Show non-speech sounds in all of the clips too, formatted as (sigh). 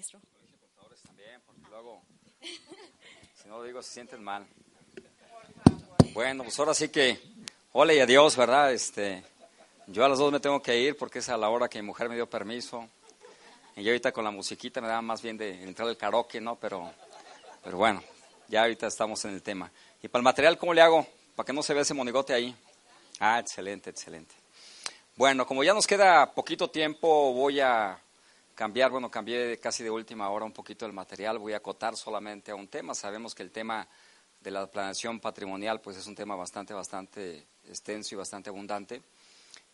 maestro. También, porque luego, si no digo, se sienten mal. Bueno, pues ahora sí que, hola y adiós, ¿verdad? Este, yo a las dos me tengo que ir porque es a la hora que mi mujer me dio permiso. Y yo ahorita con la musiquita me da más bien de entrar al karaoke, ¿no? Pero, pero bueno, ya ahorita estamos en el tema. Y para el material, ¿cómo le hago? Para que no se vea ese monigote ahí. Ah, excelente, excelente. Bueno, como ya nos queda poquito tiempo, voy a cambiar, bueno, cambié casi de última hora un poquito el material, voy a acotar solamente a un tema. Sabemos que el tema de la planeación patrimonial, pues es un tema bastante, bastante extenso y bastante abundante.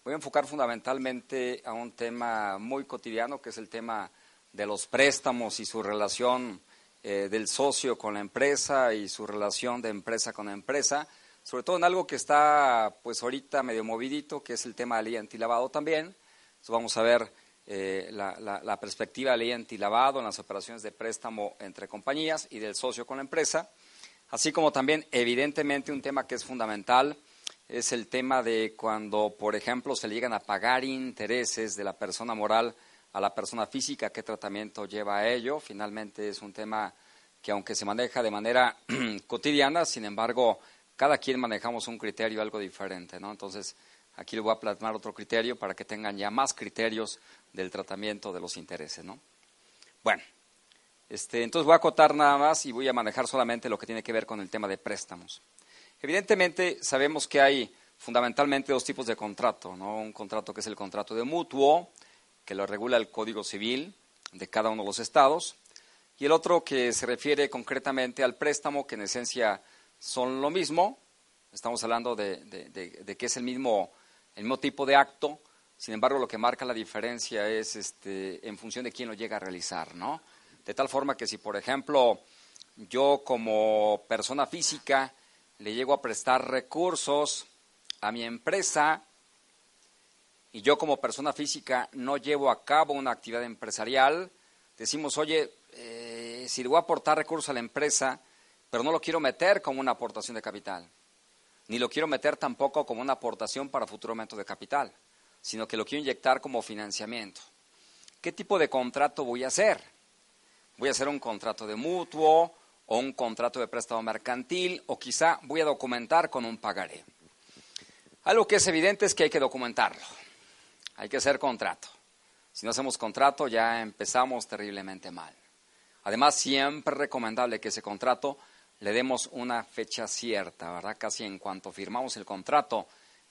Voy a enfocar fundamentalmente a un tema muy cotidiano, que es el tema de los préstamos y su relación eh, del socio con la empresa y su relación de empresa con empresa, sobre todo en algo que está pues ahorita medio movidito, que es el tema de ley antilavado también. Entonces vamos a ver eh, la, la, perspectiva de ley antilavado en las operaciones de préstamo entre compañías y del socio con la empresa, así como también evidentemente un tema que es fundamental es el tema de cuando, por ejemplo, se le llegan a pagar intereses de la persona moral a la persona física, qué tratamiento lleva a ello. Finalmente es un tema que aunque se maneja de manera (clears throat) cotidiana, sin embargo, cada quien manejamos un criterio algo diferente, ¿no? Entonces, aquí le voy a plasmar otro criterio para que tengan ya más criterios del tratamiento de los intereses, ¿no? Bueno, este, entonces voy a acotar nada más y voy a manejar solamente lo que tiene que ver con el tema de préstamos. Evidentemente, sabemos que hay fundamentalmente dos tipos de contrato, ¿no? Un contrato que es el contrato de mutuo, que lo regula el Código Civil de cada uno de los estados, y el otro que se refiere concretamente al préstamo, que en esencia son lo mismo, estamos hablando de, que es el mismo, el mismo tipo de acto, sin embargo lo que marca la diferencia es este, en función de quién lo llega a realizar, ¿no? De tal forma que si, por ejemplo, yo como persona física le llego a prestar recursos a mi empresa, y yo como persona física no llevo a cabo una actividad empresarial, decimos, oye, eh, si le voy a aportar recursos a la empresa, pero no lo quiero meter como una aportación de capital, ni lo quiero meter tampoco como una aportación para futuro aumento de capital, sino que lo quiero inyectar como financiamiento. ¿Qué tipo de contrato voy a hacer? Voy a hacer un contrato de mutuo o un contrato de préstamo mercantil o quizá voy a documentar con un pagaré. Algo que es evidente es que hay que documentarlo hay que hacer contrato. Si no hacemos contrato ya empezamos terriblemente mal. Además, siempre es recomendable que ese contrato le demos una fecha cierta, ¿verdad? Casi en cuanto firmamos el contrato,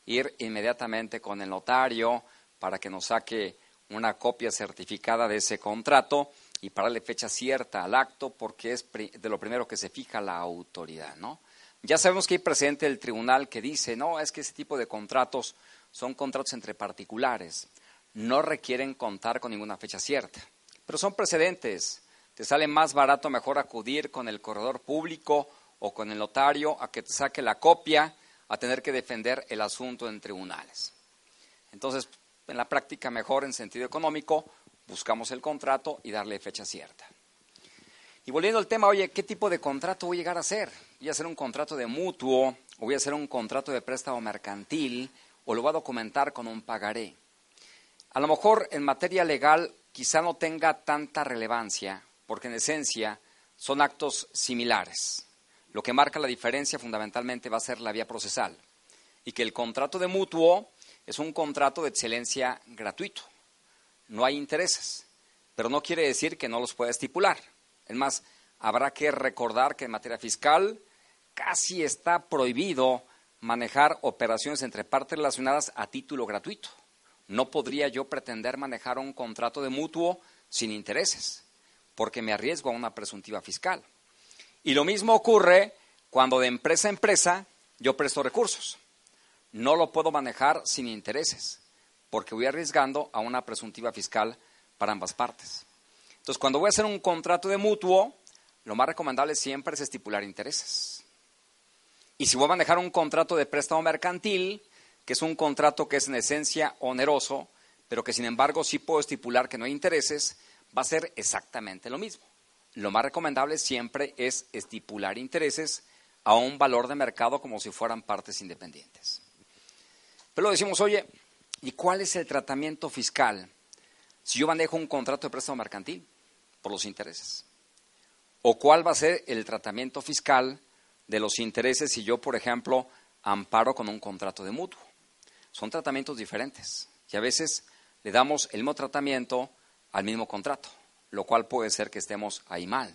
ir inmediatamente con el notario para que nos saque una copia certificada de ese contrato y para darle fecha cierta al acto porque es de lo primero que se fija la autoridad, ¿no? Ya sabemos que hay presente el tribunal que dice, no, es que ese tipo de contratos son contratos entre particulares, no requieren contar con ninguna fecha cierta, pero son precedentes. Te sale más barato mejor acudir con el corredor público o con el notario a que te saque la copia a tener que defender el asunto en tribunales. Entonces, en la práctica mejor en sentido económico, buscamos el contrato y darle fecha cierta. Y volviendo al tema, oye, ¿qué tipo de contrato voy a llegar a hacer? ¿Voy a hacer un contrato de mutuo o voy a hacer un contrato de préstamo mercantil o lo va a documentar con un pagaré. A lo mejor en materia legal quizá no tenga tanta relevancia, porque en esencia son actos similares. Lo que marca la diferencia fundamentalmente va a ser la vía procesal y que el contrato de mutuo es un contrato de excelencia gratuito. No hay intereses, pero no quiere decir que no los pueda estipular. Es más, habrá que recordar que en materia fiscal casi está prohibido manejar operaciones entre partes relacionadas a título gratuito. No podría yo pretender manejar un contrato de mutuo sin intereses, porque me arriesgo a una presuntiva fiscal. Y lo mismo ocurre cuando de empresa a empresa yo presto recursos. No lo puedo manejar sin intereses, porque voy arriesgando a una presuntiva fiscal para ambas partes. Entonces, cuando voy a hacer un contrato de mutuo, lo más recomendable siempre es estipular intereses. Y si voy a manejar un contrato de préstamo mercantil, que es un contrato que es en esencia oneroso, pero que sin embargo sí puedo estipular que no hay intereses, va a ser exactamente lo mismo. Lo más recomendable siempre es estipular intereses a un valor de mercado como si fueran partes independientes. Pero decimos, oye, ¿y cuál es el tratamiento fiscal si yo manejo un contrato de préstamo mercantil? por los intereses. ¿O cuál va a ser el tratamiento fiscal de los intereses si yo, por ejemplo, amparo con un contrato de mutuo? Son tratamientos diferentes y a veces le damos el mismo tratamiento al mismo contrato, lo cual puede ser que estemos ahí mal.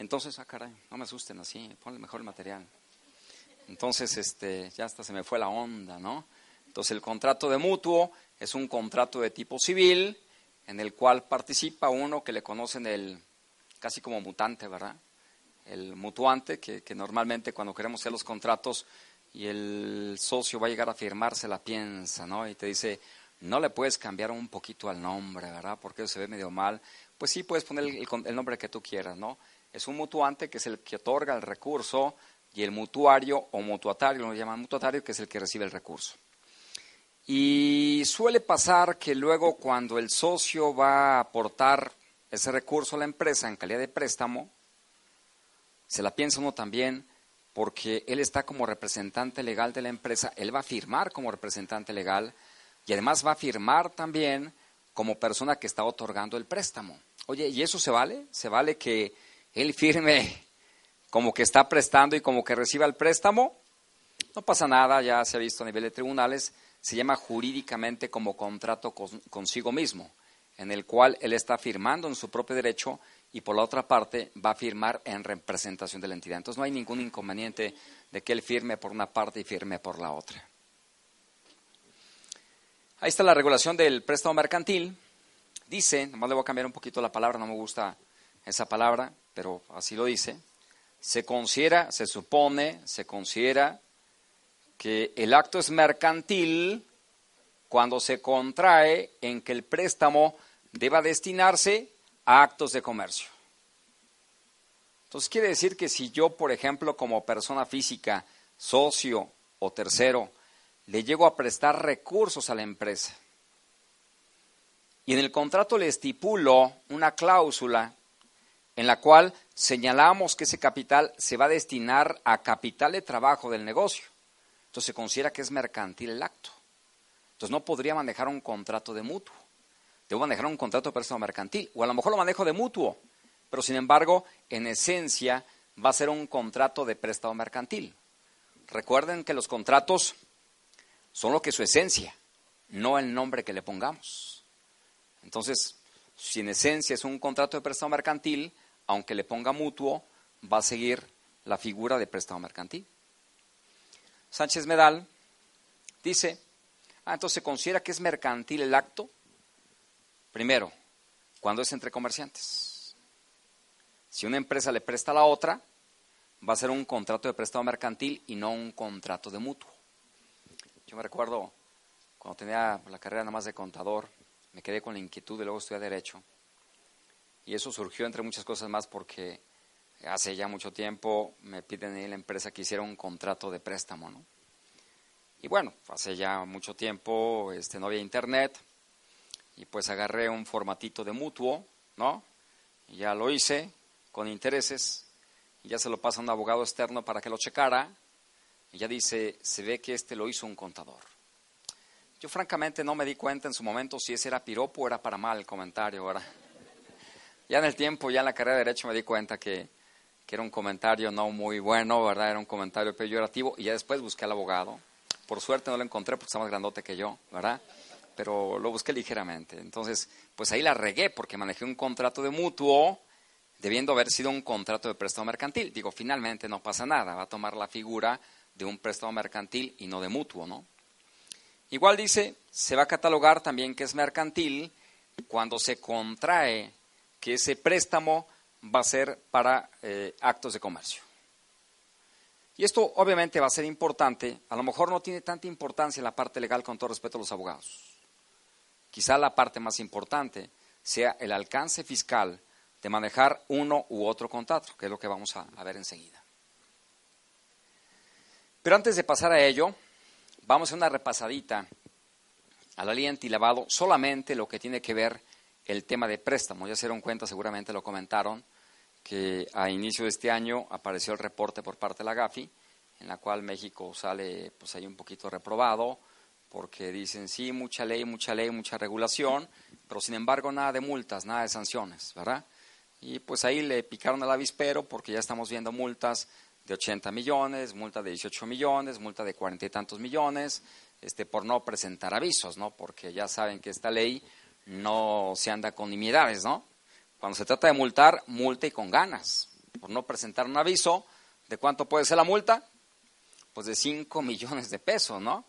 Entonces, ah, caray, no me asusten así, ponle mejor el material. Entonces, este, ya hasta se me fue la onda, ¿no? Entonces, el contrato de mutuo es un contrato de tipo civil en el cual participa uno que le conocen el casi como mutante, ¿verdad? El mutuante, que, normalmente cuando queremos hacer los contratos y el socio va a llegar a firmar, se la piensa, ¿no? Y te dice, no le puedes cambiar un poquito al nombre, ¿verdad? Porque se ve medio mal. Pues sí, puedes poner el, nombre que tú quieras, ¿no? Es un mutuante que es el que otorga el recurso y el mutuario o mutuatario, lo llaman mutuatario, que es el que recibe el recurso. Y suele pasar que luego cuando el socio va a aportar ese recurso a la empresa en calidad de préstamo, se la piensa uno también porque él está como representante legal de la empresa, él va a firmar como representante legal, y además va a firmar también como persona que está otorgando el préstamo. Oye, ¿y eso se vale? ¿Se vale que él firme como que está prestando y como que reciba el préstamo? No pasa nada, ya se ha visto a nivel de tribunales, se llama jurídicamente como contrato consigo mismo, en el cual él está firmando en su propio derecho y por la otra parte va a firmar en representación de la entidad. Entonces no hay ningún inconveniente de que él firme por una parte y firme por la otra. Ahí está la regulación del préstamo mercantil. Dice, nomás le voy a cambiar un poquito la palabra, no me gusta esa palabra, pero así lo dice. Se considera, se supone, se considera que el acto es mercantil cuando se contrae en que el préstamo deba destinarse a actos de comercio. Entonces quiere decir que si yo, por ejemplo, como persona física, socio o tercero, le llego a prestar recursos a la empresa. Y en el contrato le estipulo una cláusula en la cual señalamos que ese capital se va a destinar a capital de trabajo del negocio. Entonces se considera que es mercantil el acto. Entonces no podría manejar un contrato de mutuo. Debo manejar un contrato de préstamo mercantil. O a lo mejor lo manejo de mutuo. Pero sin embargo, en esencia, va a ser un contrato de préstamo mercantil. Recuerden que los contratos son lo que es su esencia, no el nombre que le pongamos. Entonces, si en esencia es un contrato de préstamo mercantil, aunque le ponga mutuo, va a seguir la figura de préstamo mercantil. Sánchez Medal dice, ah, entonces se considera que es mercantil el acto, primero, cuando es entre comerciantes. Si una empresa le presta a la otra, va a ser un contrato de préstamo mercantil y no un contrato de mutuo. Yo me recuerdo cuando tenía la carrera nada más de contador, me quedé con la inquietud de luego estudiar Derecho. Y eso surgió entre muchas cosas más porque hace ya mucho tiempo me piden en la empresa que hiciera un contrato de préstamo, ¿no? Y bueno, hace ya mucho tiempo este, no había internet y pues agarré un formatito de mutuo, ¿no? Y ya lo hice con intereses y ya se lo pasa a un abogado externo para que lo checara ella dice, se ve que este lo hizo un contador. Yo francamente no me di cuenta en su momento si ese era piropo o era para mal el comentario. ¿verdad? Ya en el tiempo, ya en la carrera de Derecho me di cuenta que, que era un comentario no muy bueno, ¿verdad? Era un comentario peyorativo y ya después busqué al abogado. Por suerte no lo encontré porque está más grandote que yo, ¿verdad? Pero lo busqué ligeramente. Entonces, pues ahí la regué porque manejé un contrato de mutuo debiendo haber sido un contrato de préstamo mercantil. Digo, finalmente no pasa nada, va a tomar la figura de un préstamo mercantil y no de mutuo, ¿no? Igual dice, se va a catalogar también que es mercantil cuando se contrae que ese préstamo va a ser para eh, actos de comercio. Y esto obviamente va a ser importante, a lo mejor no tiene tanta importancia en la parte legal con todo respeto a los abogados. Quizá la parte más importante sea el alcance fiscal de manejar uno u otro contrato, que es lo que vamos a ver enseguida. Pero antes de pasar a ello, vamos a una repasadita a la ley antilavado, solamente lo que tiene que ver el tema de préstamo. Ya se dieron cuenta, seguramente lo comentaron, que a inicio de este año apareció el reporte por parte de la GAFI, en la cual México sale pues ahí un poquito reprobado, porque dicen sí, mucha ley, mucha ley, mucha regulación, pero sin embargo nada de multas, nada de sanciones, ¿verdad? Y pues ahí le picaron al avispero porque ya estamos viendo multas de 80 millones, multa de 18 millones, multa de cuarenta y tantos millones, este, por no presentar avisos, ¿no? Porque ya saben que esta ley no se anda con nimiedades, ¿no? Cuando se trata de multar, multa y con ganas. Por no presentar un aviso, ¿de cuánto puede ser la multa? Pues de 5 (laughs) millones de pesos, ¿no?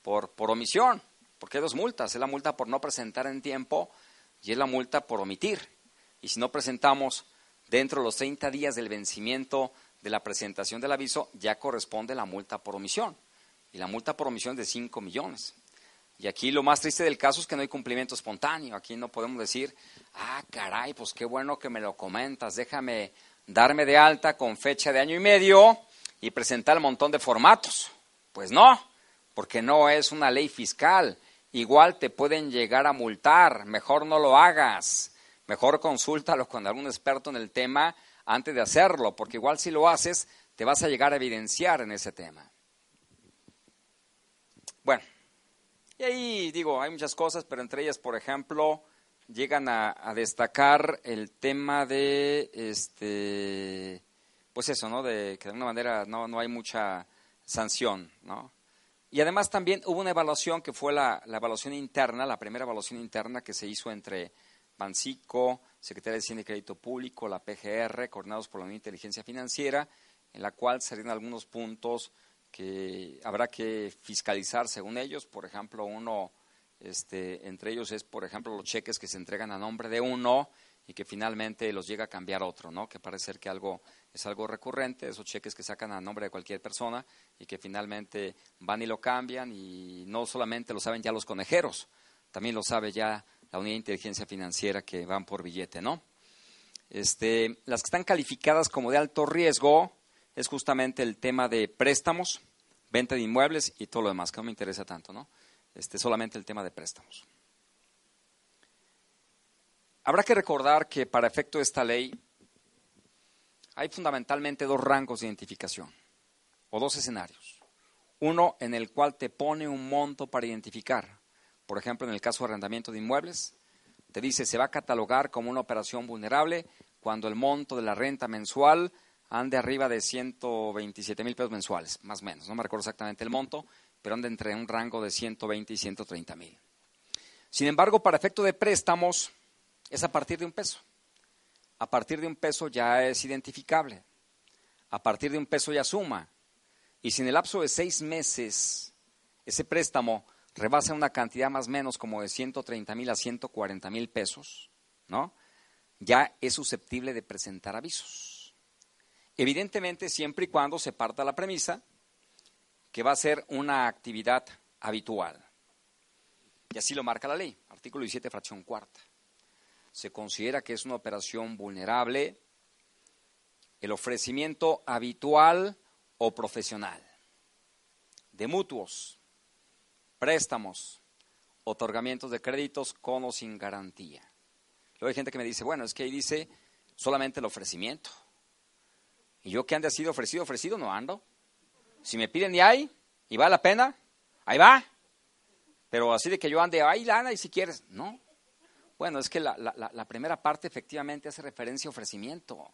Por, por omisión. Porque hay dos multas. Es la multa por no presentar en tiempo y es la multa por omitir. Y si no presentamos dentro de los 30 días del vencimiento de la presentación del aviso, ya corresponde la multa por omisión. Y la multa por omisión es de 5 millones. Y aquí lo más triste del caso es que no hay cumplimiento espontáneo. Aquí no podemos decir, ah, caray, pues qué bueno que me lo comentas, déjame darme de alta con fecha de año y medio y presentar un montón de formatos. Pues no, porque no es una ley fiscal. Igual te pueden llegar a multar, mejor no lo hagas. Mejor consúltalo con algún experto en el tema antes de hacerlo, porque igual si lo haces, te vas a llegar a evidenciar en ese tema. Bueno, y ahí digo, hay muchas cosas, pero entre ellas, por ejemplo, llegan a, destacar el tema de, este, pues eso, ¿no? De que de alguna manera no, no hay mucha sanción, ¿no? Y además también hubo una evaluación que fue la, la, evaluación interna, la primera evaluación interna que se hizo entre Bancico, Secretaría de Cine y Crédito Público, la PGR, coordinados por la Unión de Inteligencia Financiera, en la cual salieron algunos puntos que habrá que fiscalizar según ellos. Por ejemplo, uno, este, entre ellos es, por ejemplo, los cheques que se entregan a nombre de uno y que finalmente los llega a cambiar otro, ¿no? Que parece ser que algo es algo recurrente, esos cheques que sacan a nombre de cualquier persona y que finalmente van y lo cambian y no solamente lo saben ya los conejeros, también lo sabe ya la unidad de inteligencia financiera que van por billete, ¿no? Este, las que están calificadas como de alto riesgo, es justamente el tema de préstamos, venta de inmuebles y todo lo demás, que no me interesa tanto, ¿no? Este, solamente el tema de préstamos. Habrá que recordar que para efecto de esta ley hay fundamentalmente dos rangos de identificación o dos escenarios. Uno en el cual te pone un monto para identificar. Por ejemplo, en el caso de arrendamiento de inmuebles, te dice se va a catalogar como una operación vulnerable cuando el monto de la renta mensual ande arriba de 127 mil pesos mensuales, más o menos. No me recuerdo exactamente el monto, pero anda entre un rango de 120 y 130 mil. Sin embargo, para efecto de préstamos, es a partir de un peso. A partir de un peso ya es identificable. A partir de un peso ya suma. Y si en el lapso de seis meses ese préstamo rebasa una cantidad más o menos como de 130 mil a 140 mil pesos, ¿no? Ya es susceptible de presentar avisos. Evidentemente, siempre y cuando se parta la premisa que va a ser una actividad habitual. Y así lo marca la ley, artículo 17, fracción cuarta. Se considera que es una operación vulnerable el ofrecimiento habitual o profesional de mutuos, préstamos, otorgamientos de créditos con o sin garantía. Luego hay gente que me dice, bueno, es que ahí dice solamente el ofrecimiento. Y yo que ande sido ofrecido, ofrecido, no ando. Si me piden y hay, y vale la pena, ahí va. Pero así de que yo ande, ahí lana y si quieres, no. Bueno, es que la, la, primera parte efectivamente hace referencia a ofrecimiento.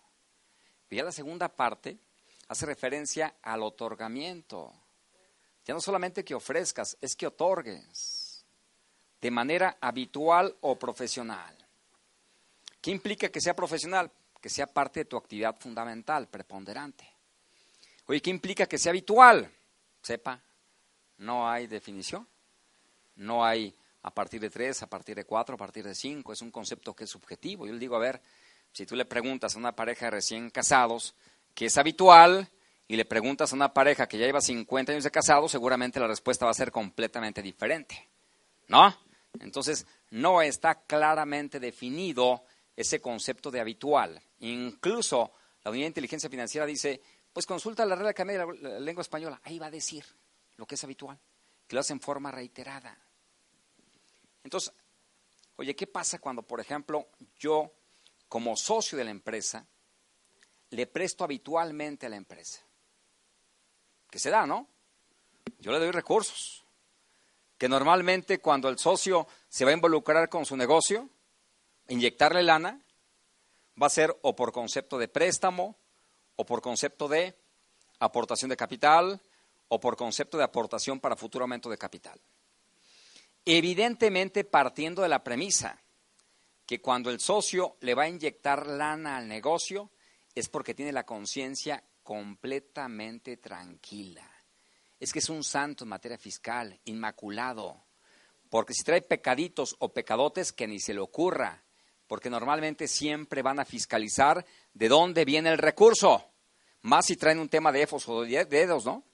Y ya la segunda parte hace referencia al otorgamiento. Ya no solamente que ofrezcas, es que otorgues de manera habitual o profesional. ¿Qué implica que sea profesional? que sea parte de tu actividad fundamental, preponderante. Oye, ¿qué implica que sea habitual? Sepa, no hay definición, no hay a partir de tres, a partir de cuatro, a partir de cinco, es un concepto que es subjetivo. Yo le digo, a ver, si tú le preguntas a una pareja de recién casados qué es habitual y le preguntas a una pareja que ya lleva 50 años de casado, seguramente la respuesta va a ser completamente diferente. ¿No? Entonces, no está claramente definido ese concepto de habitual. Incluso la Unidad de Inteligencia Financiera dice, pues consulta la Real Academia de la Lengua Española, ahí va a decir lo que es habitual, que lo hace en forma reiterada. Entonces, oye, ¿qué pasa cuando, por ejemplo, yo, como socio de la empresa, le presto habitualmente a la empresa? Que se da, ¿no? Yo le doy recursos. que normalmente cuando el socio se va a involucrar con su negocio, inyectarle lana, va a ser o por concepto de préstamo, o por concepto de aportación de capital, o por concepto de aportación para futuro aumento de capital. Evidentemente partiendo de la premisa que cuando el socio le va a inyectar lana al negocio es porque tiene la conciencia completamente tranquila. Es que es un santo en materia fiscal, inmaculado. Porque si trae pecaditos o pecadotes, que ni se le ocurra. Porque normalmente siempre van a fiscalizar de dónde viene el recurso. Más si traen un tema de efos o de dedos, ¿no?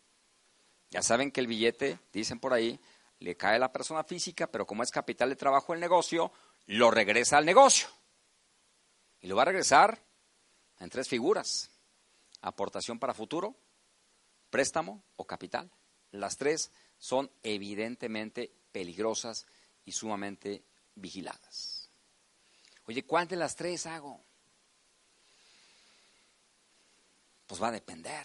Ya saben que el billete, dicen por ahí, le cae a la persona física, pero como es capital de trabajo el negocio, lo regresa al negocio. Y lo va a regresar en tres figuras. Aportación para futuro, préstamo o capital. Las tres son evidentemente peligrosas y sumamente vigiladas. Oye, ¿cuál de las tres hago? Pues va a depender.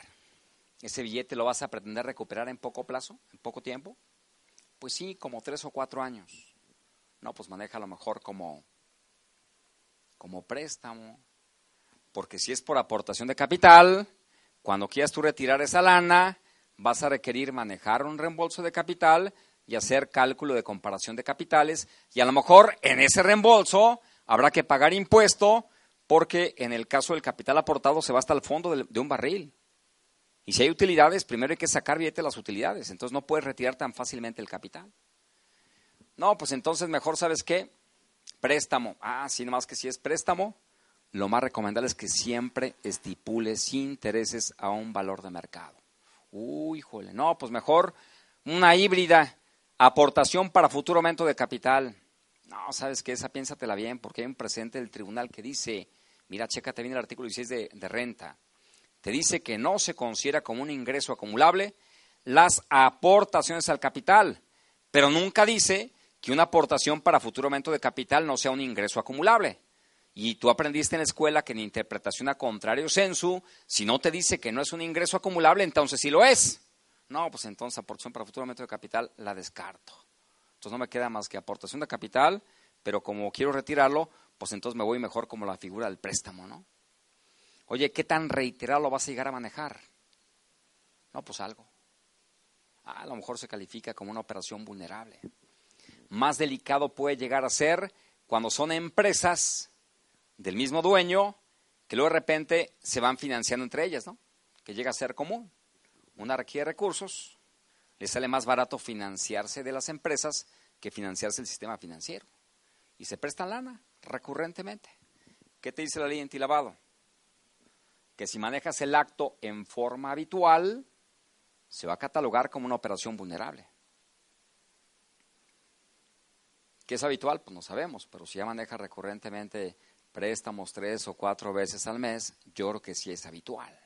¿Ese billete lo vas a pretender recuperar en poco plazo, en poco tiempo? Pues sí, como tres o cuatro años. No, pues maneja a lo mejor como, como préstamo. Porque si es por aportación de capital, cuando quieras tú retirar esa lana, vas a requerir manejar un reembolso de capital y hacer cálculo de comparación de capitales. Y a lo mejor en ese reembolso habrá que pagar impuesto porque en el caso del capital aportado se va hasta el fondo de un barril. Y si hay utilidades, primero hay que sacar billete las utilidades. Entonces no puedes retirar tan fácilmente el capital. No, pues entonces mejor, ¿sabes qué? Préstamo. Ah, sí, nomás que si es préstamo, lo más recomendable es que siempre estipule sin intereses a un valor de mercado. Uy, jole. No, pues mejor una híbrida. Aportación para futuro aumento de capital. No, sabes que esa piénsatela bien, porque hay un presente del tribunal que dice, mira, chécate bien el artículo 16 de, de renta te dice que no se considera como un ingreso acumulable las aportaciones al capital, pero nunca dice que una aportación para futuro aumento de capital no sea un ingreso acumulable. Y tú aprendiste en la escuela que en interpretación a contrario sensu, si no te dice que no es un ingreso acumulable, entonces sí lo es. No, pues entonces aportación para futuro aumento de capital la descarto. Entonces no me queda más que aportación de capital, pero como quiero retirarlo, pues entonces me voy mejor como la figura del préstamo, ¿no? Oye, ¿qué tan reiterado lo vas a llegar a manejar? No, pues algo. Ah, a lo mejor se califica como una operación vulnerable. Más delicado puede llegar a ser cuando son empresas del mismo dueño que luego de repente se van financiando entre ellas, ¿no? Que llega a ser común. Una requiere recursos, le sale más barato financiarse de las empresas que financiarse el sistema financiero. Y se prestan lana recurrentemente. ¿Qué te dice la ley antilavado? que si manejas el acto en forma habitual, se va a catalogar como una operación vulnerable. ¿Qué es habitual? Pues no sabemos, pero si ya manejas recurrentemente préstamos tres o cuatro veces al mes, yo creo que sí es habitual.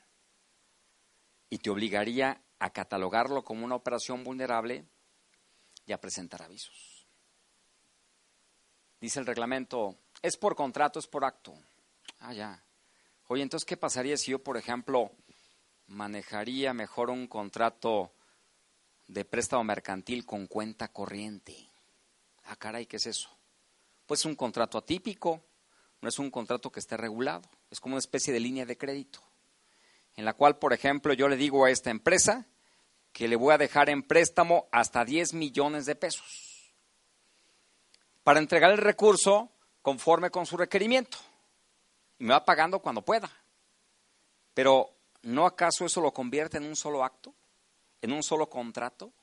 Y te obligaría a catalogarlo como una operación vulnerable y a presentar avisos. Dice el reglamento, es por contrato, es por acto. Ah, ya. Oye, entonces, ¿qué pasaría si yo, por ejemplo, manejaría mejor un contrato de préstamo mercantil con cuenta corriente? Ah, caray, ¿qué es eso? Pues un contrato atípico, no es un contrato que esté regulado, es como una especie de línea de crédito, en la cual, por ejemplo, yo le digo a esta empresa que le voy a dejar en préstamo hasta 10 millones de pesos para entregar el recurso conforme con su requerimiento y me va pagando cuando pueda. Pero ¿no acaso eso lo convierte en un solo acto? ¿En un solo contrato?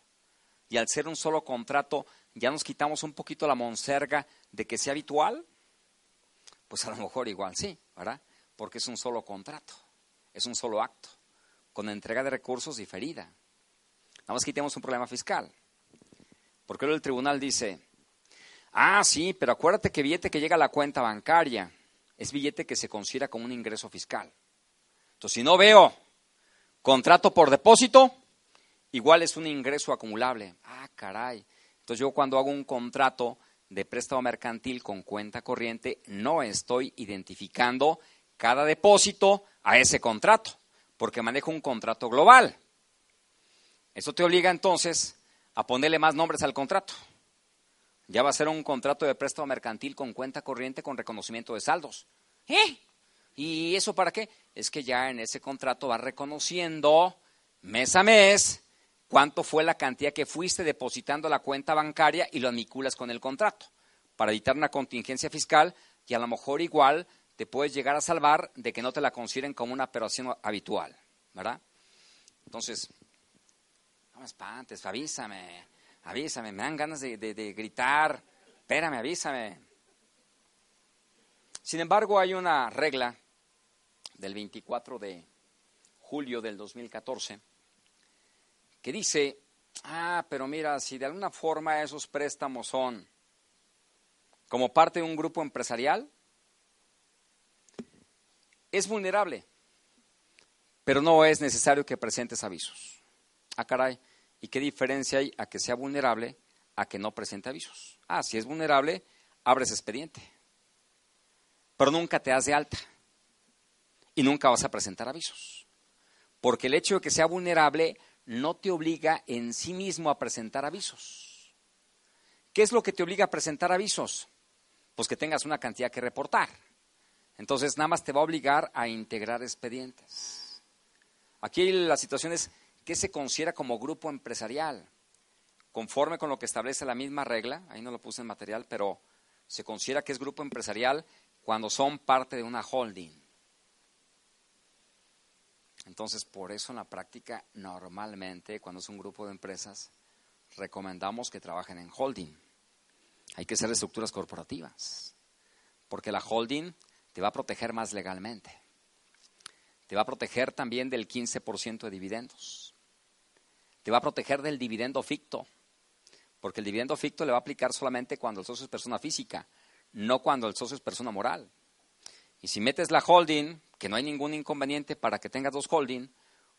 Y al ser un solo contrato, ya nos quitamos un poquito la monserga de que sea habitual. Pues a lo mejor igual sí, ¿verdad? Porque es un solo contrato, es un solo acto, con entrega de recursos diferida. Nada más quitemos un problema fiscal. Porque el tribunal dice, ah, sí, pero acuérdate que billete que llega a la cuenta bancaria es billete que se considera como un ingreso fiscal. Entonces, si no veo contrato por depósito, igual es un ingreso acumulable. Ah, caray. Entonces, yo cuando hago un contrato de préstamo mercantil con cuenta corriente, no estoy identificando cada depósito a ese contrato, porque manejo un contrato global. Eso te obliga entonces a ponerle más nombres al contrato. Ya va a ser un contrato de préstamo mercantil con cuenta corriente con reconocimiento de saldos. ¿Eh? ¿Y eso para qué? Es que ya en ese contrato va reconociendo mes a mes cuánto fue la cantidad que fuiste depositando a la cuenta bancaria y lo aniculas con el contrato para evitar una contingencia fiscal y a lo mejor igual te puedes llegar a salvar de que no te la consideren como una operación habitual, ¿verdad? Entonces, no me espantes, avísame, avísame, me dan ganas de, de gritar, espérame, avísame. Sin embargo, hay una regla del 24 de julio del 2014 que dice, ah, pero mira, si de alguna forma esos préstamos son como parte de un grupo empresarial, es vulnerable, pero no es necesario que presentes avisos. Ah, caray, ¿y qué diferencia hay a que sea vulnerable a que no presente avisos? Ah, si es vulnerable, abres expediente, pero nunca te das de alta y nunca vas a presentar avisos. Porque el hecho de que sea vulnerable no te obliga en sí mismo a presentar avisos. ¿Qué es lo que te obliga a presentar avisos? Pues que tengas una cantidad que reportar. Entonces, nada más te va a obligar a integrar expedientes. Aquí la situación es qué se considera como grupo empresarial. Conforme con lo que establece la misma regla, ahí no lo puse en material, pero se considera que es grupo empresarial cuando son parte de una holding. Entonces, por eso en la práctica, normalmente, cuando es un grupo de empresas, recomendamos que trabajen en holding. Hay que hacer estructuras corporativas, porque la holding te va a proteger más legalmente. Te va a proteger también del 15% de dividendos. Te va a proteger del dividendo ficto, porque el dividendo ficto le va a aplicar solamente cuando el socio es persona física, no cuando el socio es persona moral. Y si metes la holding, que no hay ningún inconveniente para que tengas dos holding,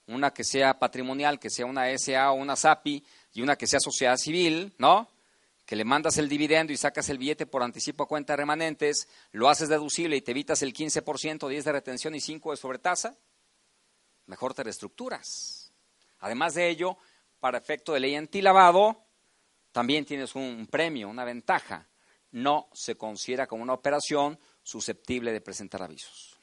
una que sea patrimonial, que sea una SA o una SAPI, y una que sea sociedad civil, ¿no? que le mandas el dividendo y sacas el billete por anticipo a cuenta de remanentes, lo haces deducible y te evitas el 15%, 10 de retención y 5 de sobretasa, mejor te reestructuras. Además de ello, para efecto de ley antilavado, también tienes un premio, una ventaja. No se considera como una operación susceptible de presentar avisos.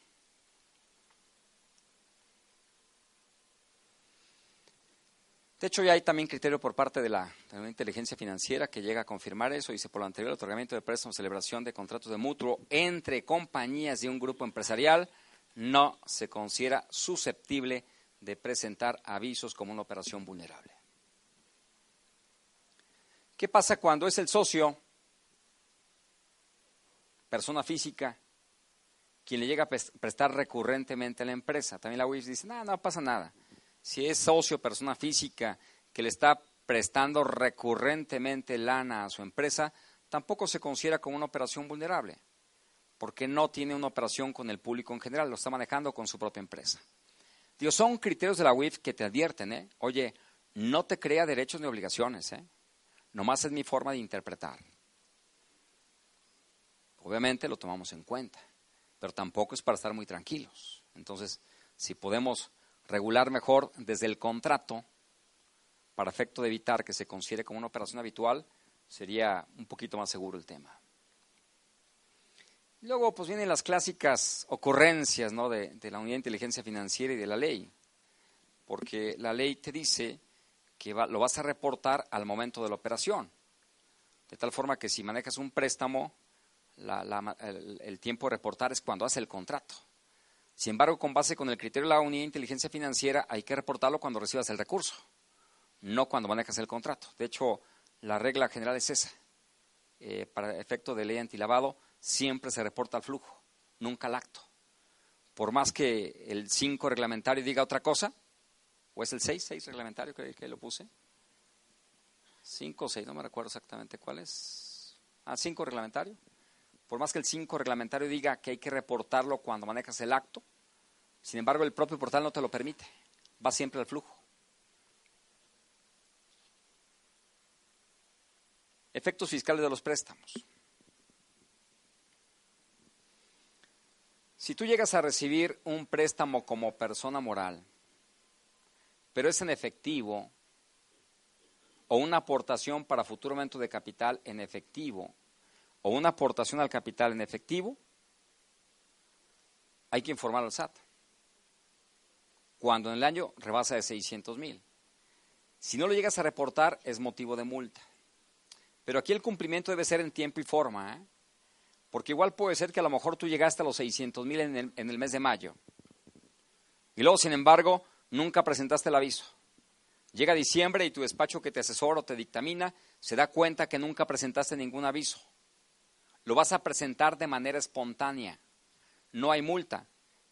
De hecho, ya hay también criterio por parte de la, inteligencia financiera que llega a confirmar eso. Dice, por lo anterior, el otorgamiento de préstamos, celebración de contratos de mutuo entre compañías de un grupo empresarial no se considera susceptible de presentar avisos como una operación vulnerable. ¿Qué pasa cuando es el socio, persona física, quien le llega a prestar recurrentemente a la empresa? También la UIF dice, no, no pasa nada si es socio, persona física, que le está prestando recurrentemente lana a su empresa, tampoco se considera como una operación vulnerable, porque no tiene una operación con el público en general, lo está manejando con su propia empresa. Dios, son criterios de la UIF que te advierten, ¿eh? Oye, no te crea derechos ni obligaciones, ¿eh? Nomás es mi forma de interpretar. Obviamente lo tomamos en cuenta, pero tampoco es para estar muy tranquilos. Entonces, si podemos regular mejor desde el contrato para efecto de evitar que se considere como una operación habitual, sería un poquito más seguro el tema. Luego, pues vienen las clásicas ocurrencias ¿no? de, la unidad de inteligencia financiera y de la ley, porque la ley te dice que lo vas a reportar al momento de la operación, de tal forma que si manejas un préstamo, el tiempo de reportar es cuando hace el contrato. Sin embargo, con base con el criterio de la unidad de inteligencia financiera, hay que reportarlo cuando recibas el recurso, no cuando manejas el contrato. De hecho, la regla general es esa. Eh, para efecto de ley antilavado, siempre se reporta el flujo, nunca el acto. Por más que el 5 reglamentario diga otra cosa, o es el 6, 6 reglamentario que, que lo puse. 5 o 6, no me recuerdo exactamente cuál es. Ah, 5 reglamentario. Por más que el 5 reglamentario diga que hay que reportarlo cuando manejas el acto, sin embargo el propio portal no te lo permite, va siempre al flujo. Efectos fiscales de los préstamos. Si tú llegas a recibir un préstamo como persona moral, pero es en efectivo o una aportación para futuro aumento de capital en efectivo o una aportación al capital en efectivo, hay que informar al SAT. Cuando en el año rebasa de 600 mil. Si no lo llegas a reportar, es motivo de multa. Pero aquí el cumplimiento debe ser en tiempo y forma, ¿eh? porque igual puede ser que a lo mejor tú llegaste a los 600 mil en en el mes de mayo. Y luego, sin embargo, nunca presentaste el aviso. Llega diciembre y tu despacho que te asesora o te dictamina se da cuenta que nunca presentaste ningún aviso. Lo vas a presentar de manera espontánea. No hay multa,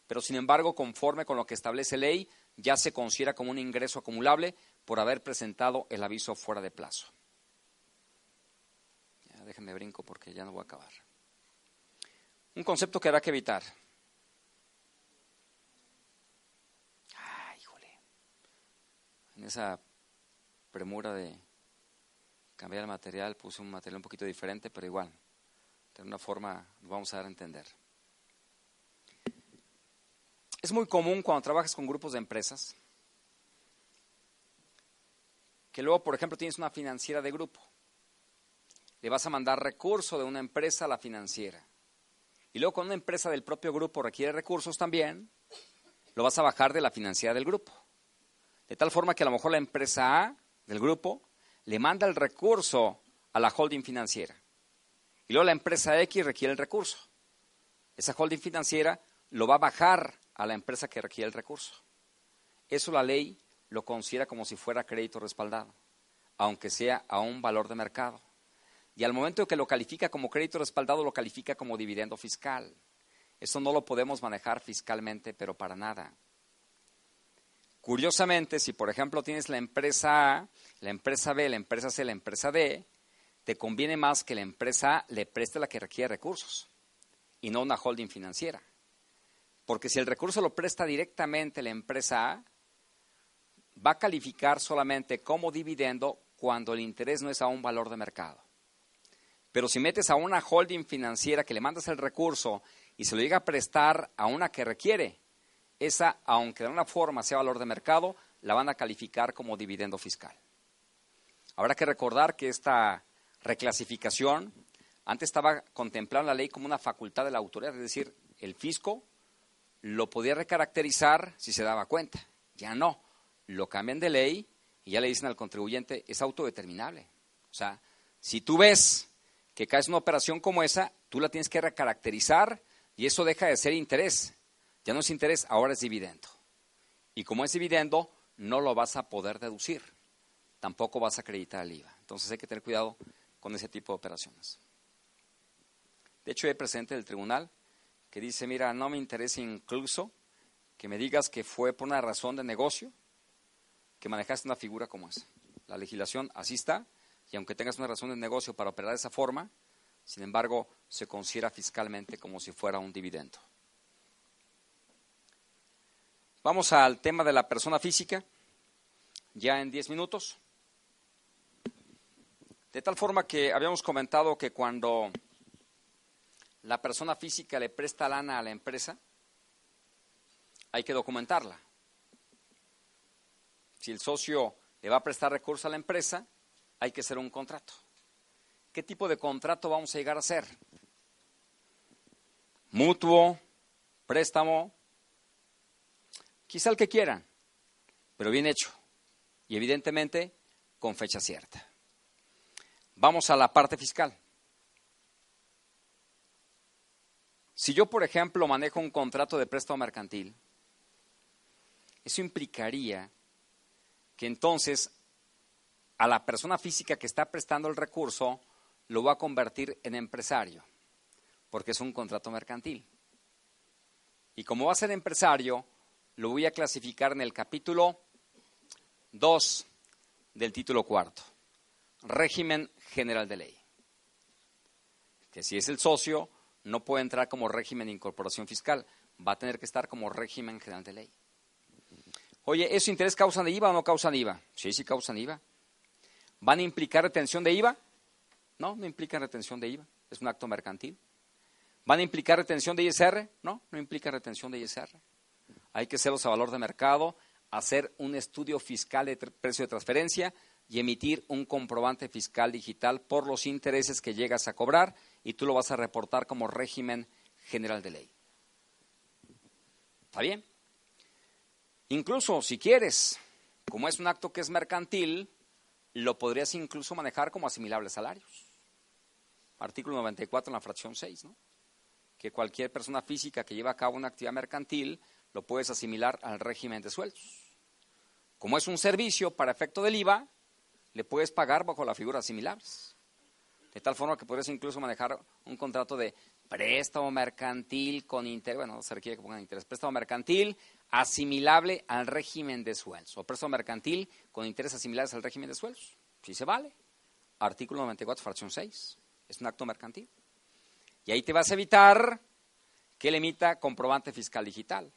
pero sin embargo, conforme con lo que establece ley, ya se considera como un ingreso acumulable por haber presentado el aviso fuera de plazo. Ya, déjenme brinco porque ya no voy a acabar. Un concepto que habrá que evitar. en esa premura de cambiar el material, puse un material un poquito diferente, pero igual, de una forma lo vamos a dar a entender. Es muy común cuando trabajas con grupos de empresas que luego, por ejemplo, tienes una financiera de grupo. Le vas a mandar recurso de una empresa a la financiera. Y luego, cuando una empresa del propio grupo requiere recursos también, lo vas a bajar de la financiera del grupo. De tal forma que a lo mejor la empresa A del grupo le manda el recurso a la holding financiera. Y luego la empresa X requiere el recurso. Esa holding financiera lo va a bajar a la empresa que requiere el recurso. Eso la ley lo considera como si fuera crédito respaldado, aunque sea a un valor de mercado. Y al momento que lo califica como crédito respaldado, lo califica como dividendo fiscal. Eso no lo podemos manejar fiscalmente, pero para nada. Curiosamente, si por ejemplo tienes la empresa A, la empresa B, la empresa C, la empresa D, te conviene más que la empresa le preste la que requiere recursos y no una holding financiera. Porque si el recurso lo presta directamente la empresa A, va a calificar solamente como dividendo cuando el interés no es a un valor de mercado. Pero si metes a una holding financiera que le mandas el recurso y se lo llega a prestar a una que requiere, esa, aunque de una forma sea valor de mercado, la van a calificar como dividendo fiscal. Habrá que recordar que esta reclasificación antes estaba contemplada la ley como una facultad de la autoridad, es decir, el fisco lo podía recaracterizar si se daba cuenta. Ya no, lo cambian de ley y ya le dicen al contribuyente, es autodeterminable. O sea, si tú ves que caes una operación como esa, tú la tienes que recaracterizar y eso deja de ser interés ya no es interés, ahora es dividendo. Y como es dividendo, no lo vas a poder deducir. Tampoco vas a acreditar el IVA. Entonces hay que tener cuidado con ese tipo de operaciones. De hecho, hay presente del tribunal que dice, mira, no me interesa incluso que me digas que fue por una razón de negocio que manejaste una figura como esa. La legislación así está, y aunque tengas una razón de negocio para operar de esa forma, sin embargo, se considera fiscalmente como si fuera un dividendo. Vamos al tema de la persona física, ya en 10 minutos. De tal forma que habíamos comentado que cuando la persona física le presta lana a la empresa, hay que documentarla. Si el socio le va a prestar recursos a la empresa, hay que hacer un contrato. ¿Qué tipo de contrato vamos a llegar a hacer? Mutuo, préstamo, Quizá el que quieran, pero bien hecho. Y evidentemente con fecha cierta. Vamos a la parte fiscal. Si yo, por ejemplo, manejo un contrato de préstamo mercantil, eso implicaría que entonces a la persona física que está prestando el recurso lo va a convertir en empresario, porque es un contrato mercantil. Y como va a ser empresario, lo voy a clasificar en el capítulo 2 del título cuarto, régimen general de ley. Que si es el socio, no puede entrar como régimen de incorporación fiscal, va a tener que estar como régimen general de ley. Oye, ¿esos intereses causan IVA o no causan IVA? Sí, sí causan IVA. ¿Van a implicar retención de IVA? No, no implican retención de IVA, es un acto mercantil. ¿Van a implicar retención de ISR? No, no implica retención de ISR hay que hacerlos a valor de mercado, hacer un estudio fiscal de precio de transferencia y emitir un comprobante fiscal digital por los intereses que llegas a cobrar y tú lo vas a reportar como régimen general de ley. ¿Está bien? Incluso si quieres, como es un acto que es mercantil, lo podrías incluso manejar como asimilable salarios. Artículo 94 en la fracción 6, ¿no? Que cualquier persona física que lleve a cabo una actividad mercantil lo puedes asimilar al régimen de sueldos. Como es un servicio para efecto del IVA, le puedes pagar bajo la figura asimilables. De tal forma que puedes incluso manejar un contrato de préstamo mercantil con interés, bueno, no se requiere que pongan interés, préstamo mercantil asimilable al régimen de sueldos, o préstamo mercantil con intereses asimilables al régimen de sueldos. Sí se vale. Artículo 94, fracción 6. Es un acto mercantil. Y ahí te vas a evitar que le emita comprobante fiscal digital.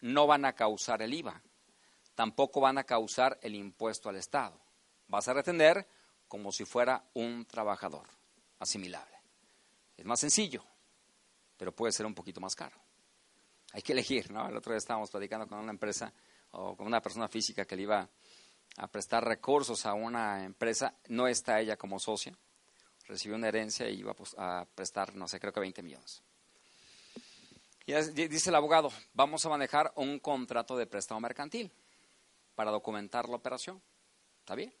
No van a causar el IVA. Tampoco van a causar el impuesto al Estado. Vas a retener como si fuera un trabajador asimilable. Es más sencillo, pero puede ser un poquito más caro. Hay que elegir, ¿no? El otro día estábamos platicando con una empresa o con una persona física que le iba a prestar recursos a una empresa, no está ella como socia, recibió una herencia y iba a prestar, no sé, creo que 20 millones. Y dice el abogado, vamos a manejar un contrato de préstamo mercantil para documentar la operación. ¿Está bien?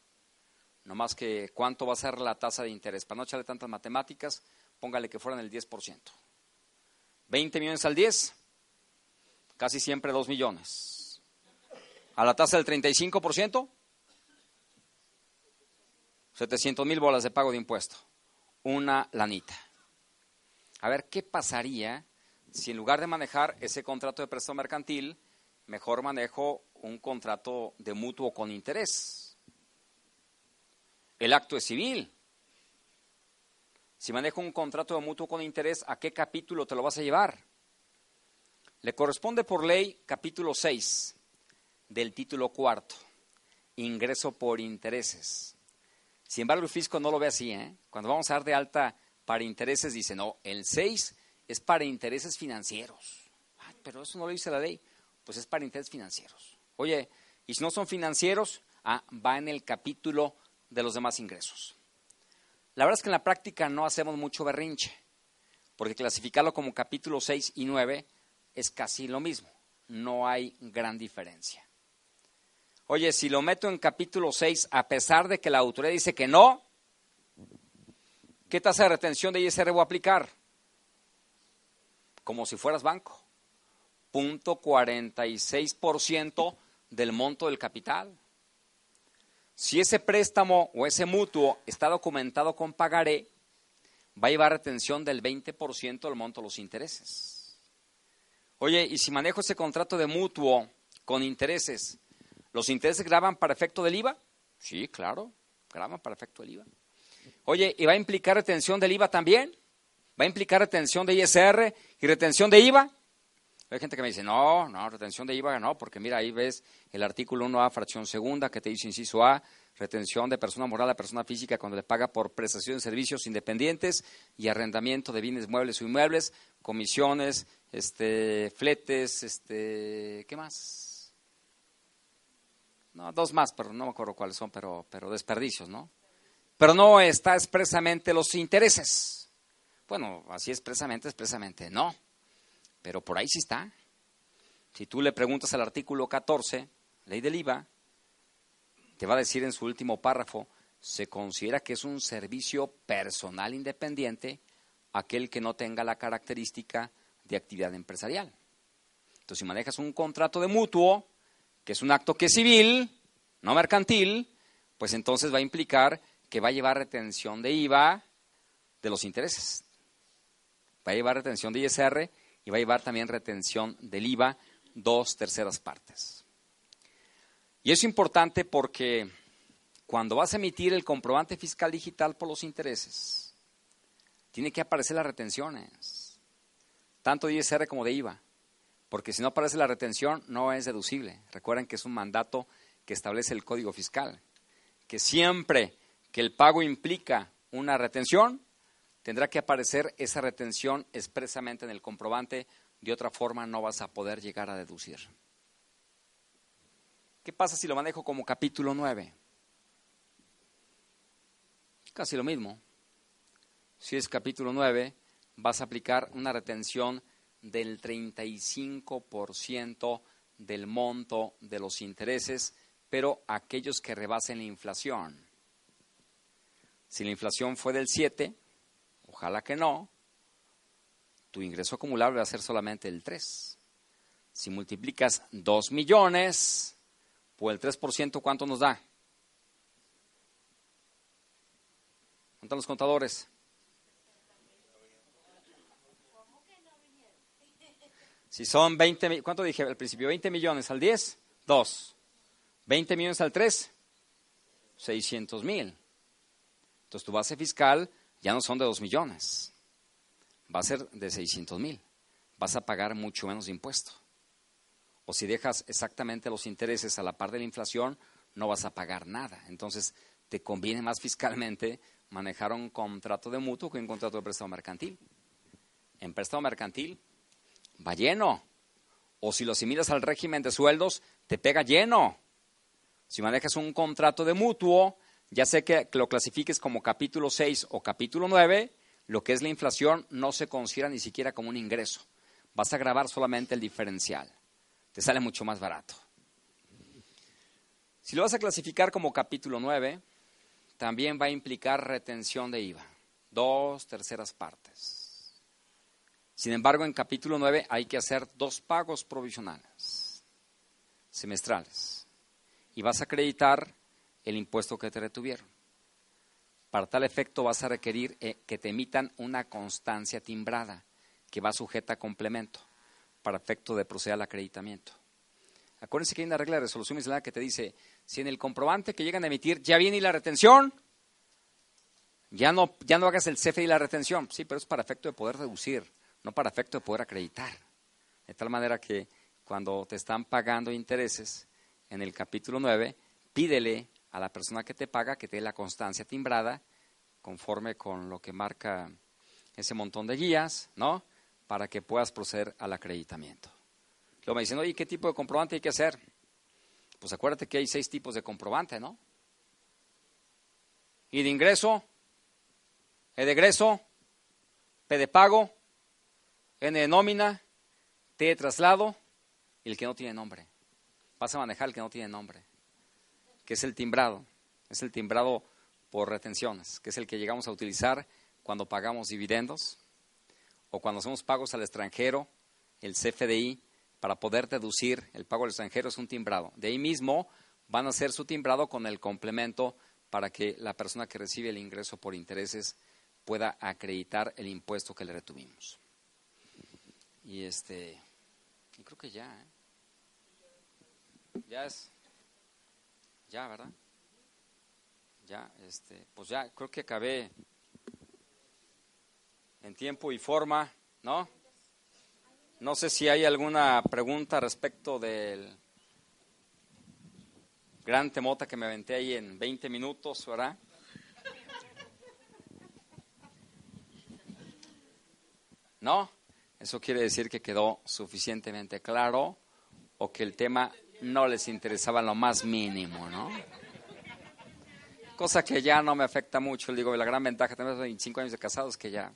No más que cuánto va a ser la tasa de interés. Para no echarle tantas matemáticas, póngale que fueran el 10%. 20 millones al 10, casi siempre 2 millones. A la tasa del 35%, 700 mil bolas de pago de impuesto. Una lanita. A ver, ¿qué pasaría si en lugar de manejar ese contrato de préstamo mercantil, mejor manejo un contrato de mutuo con interés? El acto es civil. Si manejo un contrato de mutuo con interés, ¿a qué capítulo te lo vas a llevar? Le corresponde por ley capítulo 6 del título cuarto, ingreso por intereses. Sin embargo, el fisco no lo ve así. ¿eh? Cuando vamos a dar de alta para intereses, dice, no, el 6 es para intereses financieros. pero eso no lo dice la ley. Pues es para intereses financieros. Oye, y si no son financieros, ah, va en el capítulo de los demás ingresos. La verdad es que en la práctica no hacemos mucho berrinche, porque clasificarlo como capítulo 6 y 9 es casi lo mismo, no hay gran diferencia. Oye, si lo meto en capítulo 6, a pesar de que la autoridad dice que no, ¿qué tasa de retención de ISR voy a aplicar? Como si fueras banco. Punto 46% del monto del capital. Si ese préstamo o ese mutuo está documentado con pagaré, va a llevar retención del 20% del monto de los intereses. Oye, y si manejo ese contrato de mutuo con intereses, ¿los intereses graban para efecto del IVA? Sí, claro, graban para efecto del IVA. Oye, ¿y va a implicar retención del IVA también? ¿Va a implicar retención de ISR y retención de IVA? Hay gente que me dice, no, no, retención de IVA no, porque mira, ahí ves el artículo 1A, fracción segunda, que te dice inciso A, retención de persona moral a persona física cuando le paga por prestación de servicios independientes y arrendamiento de bienes muebles o inmuebles, comisiones, este, fletes, este, ¿qué más? No, dos más, pero no me acuerdo cuáles son, pero, pero desperdicios, ¿no? Pero no está expresamente los intereses. Bueno, así expresamente, expresamente, no. Pero por ahí sí está. Si tú le preguntas al artículo 14, ley del IVA, te va a decir en su último párrafo, se considera que es un servicio personal independiente aquel que no tenga la característica de actividad empresarial. Entonces, si manejas un contrato de mutuo, que es un acto que es civil, no mercantil, pues entonces va a implicar que va a llevar retención de IVA de los intereses. Va a llevar retención de ISR y va a llevar también retención del IVA dos terceras partes. Y es importante porque cuando vas a emitir el comprobante fiscal digital por los intereses, tiene que aparecer las retenciones, tanto de ISR como de IVA, porque si no aparece la retención no es deducible. Recuerden que es un mandato que establece el Código Fiscal, que siempre que el pago implica una retención, tendrá que aparecer esa retención expresamente en el comprobante, de otra forma no vas a poder llegar a deducir. ¿Qué pasa si lo manejo como capítulo 9? Casi lo mismo. Si es capítulo 9, vas a aplicar una retención del 35% del monto de los intereses, pero aquellos que rebasen la inflación. Si la inflación fue del 7, ojalá que no, tu ingreso acumulable va a ser solamente el 3. Si multiplicas 2 millones por el 3%, ¿cuánto nos da? ¿Cuántos los contadores? Si son 20, ¿cuánto dije al principio? 20 millones al 10, 2. 20 millones al 3, 600 mil. Entonces tu base fiscal ya no son de 2 millones, va a ser de 600 mil. Vas a pagar mucho menos impuesto. O si dejas exactamente los intereses a la par de la inflación, no vas a pagar nada. Entonces te conviene más fiscalmente manejar un contrato de mutuo que un contrato de préstamo mercantil. En préstamo mercantil va lleno. O si lo asimilas al régimen de sueldos, te pega lleno. Si manejas un contrato de mutuo, ya sé que lo clasifiques como capítulo 6 o capítulo 9, lo que es la inflación no se considera ni siquiera como un ingreso. Vas a grabar solamente el diferencial. Te sale mucho más barato. Si lo vas a clasificar como capítulo 9, también va a implicar retención de IVA, dos terceras partes. Sin embargo, en capítulo 9 hay que hacer dos pagos provisionales, semestrales, y vas a acreditar el impuesto que te retuvieron. Para tal efecto vas a requerir eh, que te emitan una constancia timbrada que va sujeta a complemento para efecto de proceder al acreditamiento. Acuérdense que hay una regla de resolución miscelánea que te dice, si en el comprobante que llegan a emitir ya viene la retención, ya no, ya no hagas el CFE y la retención. Sí, pero es para efecto de poder reducir no para efecto de poder acreditar. De tal manera que cuando te están pagando intereses, en el capítulo 9, pídele a la persona que te paga que te dé la constancia timbrada conforme con lo que marca ese montón de guías, ¿no? Para que puedas proceder al acreditamiento. Luego me dicen, oye, ¿qué tipo de comprobante hay que hacer? Pues acuérdate que hay seis tipos de comprobante, ¿no? Y de ingreso, E de egreso, P de pago, N de nómina, T de traslado y el que no tiene nombre. Vas a manejar el que no tiene nombre, que es el timbrado. Es el timbrado por retenciones, que es el que llegamos a utilizar cuando pagamos dividendos o cuando hacemos pagos al extranjero, el CFDI, para poder deducir el pago al extranjero es un timbrado. De ahí mismo van a hacer su timbrado con el complemento para que la persona que recibe el ingreso por intereses pueda acreditar el impuesto que le retuvimos. Y este, y creo que ya, ¿eh? Ya es, ya, ¿verdad? Ya, este, pues ya, creo que acabé en tiempo y forma, ¿no? No sé si hay alguna pregunta respecto del gran temota que me aventé ahí en 20 minutos, ¿verdad? ¿No? Eso quiere decir que quedó suficientemente claro o que el tema no les interesaba lo más mínimo, ¿no? Cosa que ya no me afecta mucho. Digo, la gran ventaja, tenemos 25 años de casados, que ya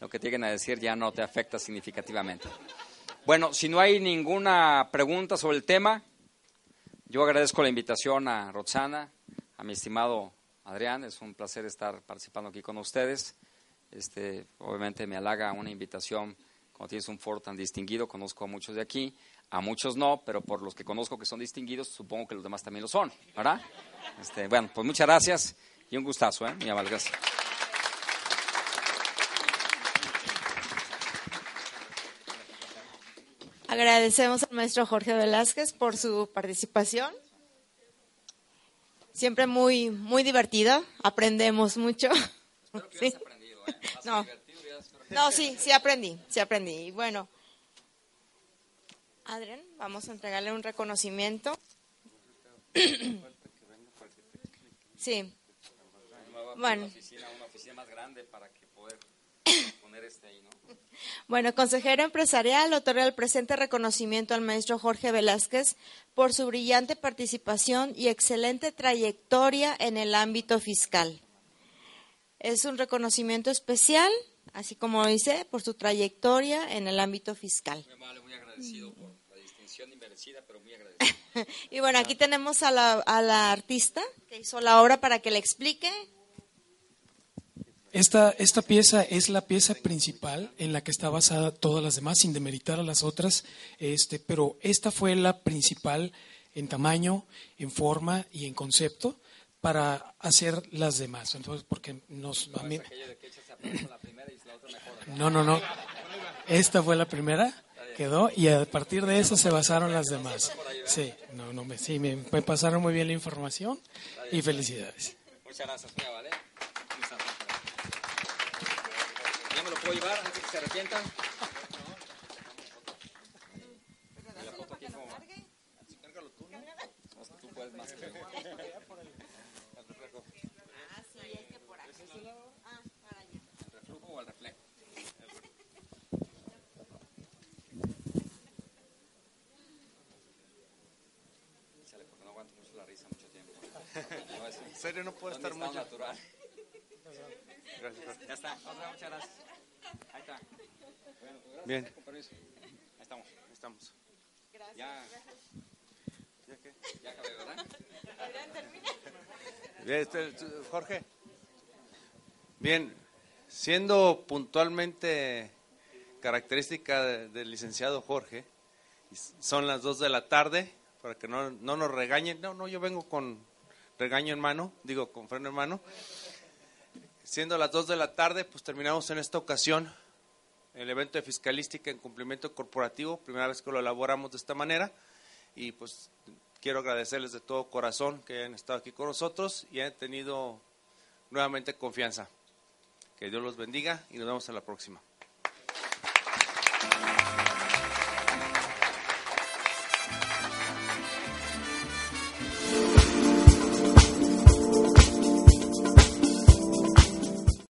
lo que tienen a decir ya no te afecta significativamente. Bueno, si no hay ninguna pregunta sobre el tema, yo agradezco la invitación a Roxana, a mi estimado Adrián. Es un placer estar participando aquí con ustedes. Este, obviamente me halaga una invitación cuando tienes un foro tan distinguido, conozco a muchos de aquí, a muchos no, pero por los que conozco que son distinguidos, supongo que los demás también lo son, ¿verdad? Este, bueno, pues muchas gracias y un gustazo, ¿eh? Mi amable, gracias. Agradecemos al maestro Jorge Velázquez por su participación. Siempre muy, muy divertida, aprendemos mucho. (laughs) ¿Sí? aprendido, ¿eh? No. No, sí, sí aprendí, sí aprendí. Y bueno, Adrián, vamos a entregarle un reconocimiento. (coughs) Sí. Bueno. (coughs) Bueno, consejero empresarial otorga el presente reconocimiento al maestro Jorge Velázquez por su brillante participación y excelente trayectoria en el ámbito fiscal. Es un reconocimiento especial, así como dice, por su trayectoria en el ámbito fiscal. Muy amable, muy agradecido por distinción inmerecida, pero muy agradecido. (laughs) y bueno, aquí tenemos a la, a la artista que hizo la obra para que le explique. Esta, esta pieza es la pieza principal en la que está basada todas las demás, sin demeritar a las otras, este, pero esta fue la principal en tamaño, en forma y en concepto para hacer las demás. Entonces, porque nos... a mí- no, no, no. Esta fue la primera, quedó, y a partir de eso se basaron las demás. Sí, no, no, me, sí, me, me pasaron muy bien la información y felicidades. Muchas gracias. Muchas gracias. ¿Ya me lo puedo llevar antes que se arrepientan? La foto aquí como- Cárgalo tú, ¿no? No, tú puedes más que yo. El reflejo. ¿El reflujo o el reflejo? Chale, porque no aguanto mucho la risa mucho tiempo. No, es- En serio, no puedo ¿Dónde estar mucho. natural. (laughs) Gracias. Ya está. Otra, muchas gracias. Ahí está. Bueno, pues gracias. Bien. Con permiso. Ahí estamos. Ahí estamos. Ya. ¿Ya qué? Ya acabé, ¿verdad? Bien, este, Jorge. Bien, siendo puntualmente característica de- del licenciado Jorge, son las 2 de la tarde, para que no, no nos regañen. No, no, yo vengo con regaño en mano, digo con freno en mano. Siendo las 2 de la tarde, pues terminamos en esta ocasión el evento de fiscalística en cumplimiento corporativo, primera vez que lo elaboramos de esta manera, y pues quiero agradecerles de todo corazón que hayan estado aquí con nosotros y hayan tenido nuevamente confianza. Que Dios los bendiga y nos vemos en la próxima.